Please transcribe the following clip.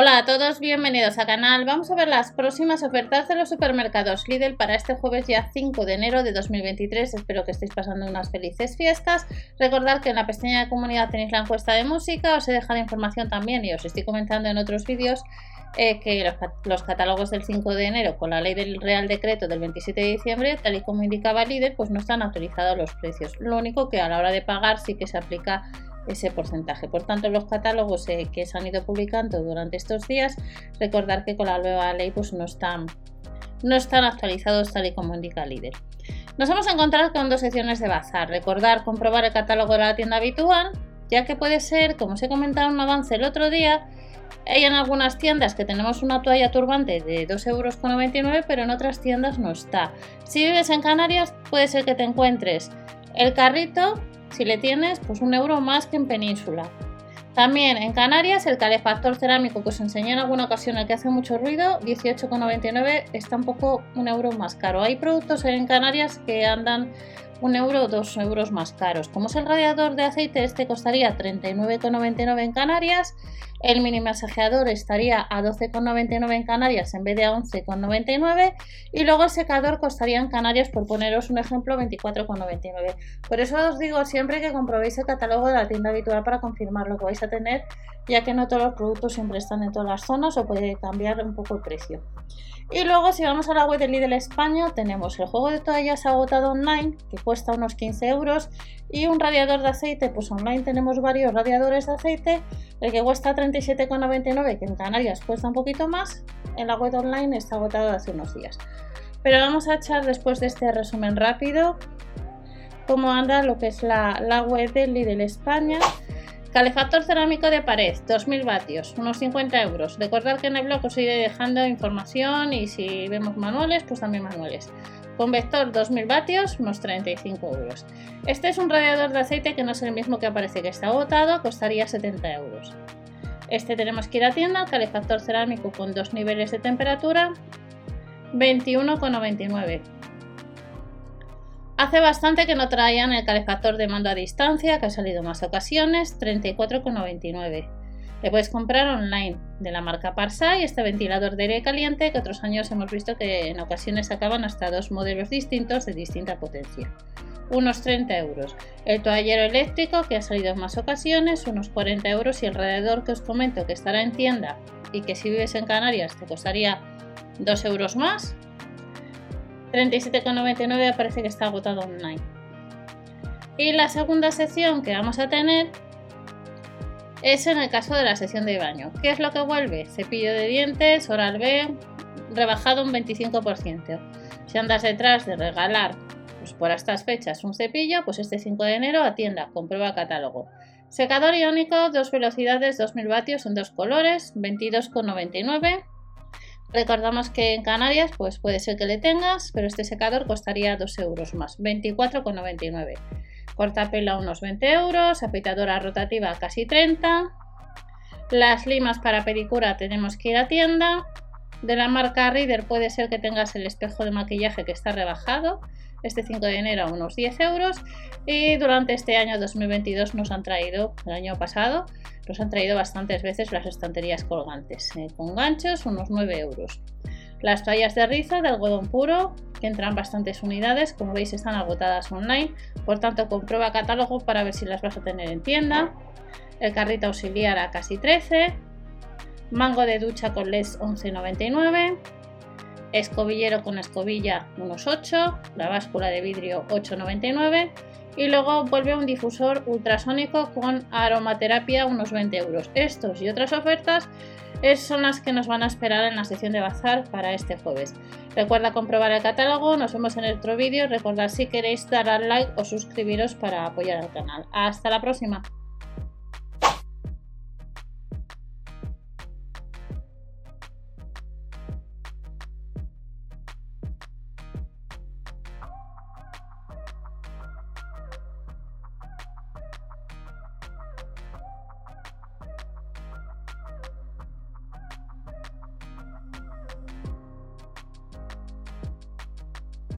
Hola a todos, bienvenidos al canal. Vamos a ver las próximas ofertas de los supermercados Lidl para este jueves ya 5 de enero de 2023. Espero que estéis pasando unas felices fiestas. Recordad que en la pestaña de comunidad tenéis la encuesta de música, os he dejado información también y os estoy comentando en otros vídeos eh, que los, los, catálogos del 5 de enero con la ley del Real Decreto del 27 de diciembre, tal y como indicaba Lidl, pues no están actualizados los precios. Lo único que a la hora de pagar sí que se aplica ese porcentaje. Por tanto, los catálogos eh, que se han ido publicando durante estos días, recordar que con la nueva ley pues no están, no están actualizados tal y como indica el líder. Nos vamos a encontrar con dos secciones de bazar. Recordar comprobar el catálogo de la tienda habitual, ya que puede ser, como os he comentado en un avance el otro día, hay en algunas tiendas que tenemos una toalla turbante de 2,99 euros, pero en otras tiendas no está. Si vives en Canarias, puede ser que te encuentres el carrito si le tienes, pues un euro más que en Península. También en Canarias el calefactor cerámico que os enseñé en alguna ocasión, el que hace mucho ruido, 18,99 está un poco un euro más caro. Hay productos en Canarias que andan un euro o dos euros más caros. Como es el radiador de aceite, este costaría 39,99 en Canarias. El mini masajeador estaría a 12,99 en Canarias en vez de a 11,99. Y luego el secador costaría en Canarias, por poneros un ejemplo, 24,99. Por eso os digo siempre que comprobéis el catálogo de la tienda habitual para confirmar lo que vais a tener, ya que no todos los productos siempre están en todas las zonas o puede cambiar un poco el precio. Y luego si vamos a la web de Lidl España tenemos el juego de toallas agotado online que cuesta unos 15 euros y un radiador de aceite, pues online tenemos varios radiadores de aceite, el que cuesta 37,99 que en Canarias cuesta un poquito más, en la web online está agotado hace unos días. Pero vamos a echar después de este resumen rápido cómo anda lo que es la, la web de Lidl España. Calefactor cerámico de pared, 2000 vatios, unos 50 euros. Recordad que en el blog os iré dejando información y si vemos manuales, pues también manuales. Convector 2000 vatios, unos 35 euros. Este es un radiador de aceite que no es el mismo que aparece que está agotado, costaría 70 euros. Este tenemos que ir a tienda, calefactor cerámico con dos niveles de temperatura, 21,99. Hace bastante que no traían el calefactor de mando a distancia, que ha salido más ocasiones, 34,99. Le puedes comprar online de la marca Parsai este ventilador de aire caliente que otros años hemos visto que en ocasiones sacaban hasta dos modelos distintos de distinta potencia. Unos 30 euros. El toallero eléctrico que ha salido en más ocasiones, unos 40 euros. Y el radiador que os comento que estará en tienda y que si vives en Canarias te costaría 2 euros más, 37,99 parece que está agotado online. Y la segunda sección que vamos a tener es en el caso de la sección de baño. ¿Qué es lo que vuelve? Cepillo de dientes, Oral B, rebajado un 25%. Si andas detrás de regalar pues por estas fechas un cepillo, pues este 5 de enero a tienda, comprueba catálogo. Secador iónico, dos velocidades, 2000 vatios en dos colores, 22,99 Recordamos que en Canarias pues puede ser que le tengas, pero este secador costaría 2 euros más, 24,99. Cortapela unos 20 euros, apitadora rotativa casi 30. Las limas para pedicura tenemos que ir a tienda. De la marca Reader puede ser que tengas el espejo de maquillaje que está rebajado, este 5 de enero a unos 10 euros y durante este año 2022 nos han traído, el año pasado, nos han traído bastantes veces las estanterías colgantes eh, con ganchos, unos 9 euros. Las toallas de rizo de algodón puro, que entran bastantes unidades, como veis están agotadas online, por tanto comprueba catálogo para ver si las vas a tener en tienda. El carrito auxiliar a casi 13, mango de ducha con LES 11,99 escobillero con escobilla unos 8, la báscula de vidrio 8,99 y luego vuelve un difusor ultrasónico con aromaterapia unos 20 euros. Estos y otras ofertas son las que nos van a esperar en la sección de bazar para este jueves. Recuerda comprobar el catálogo, nos vemos en otro vídeo, recordad si queréis dar al like o suscribiros para apoyar al canal. Hasta la próxima.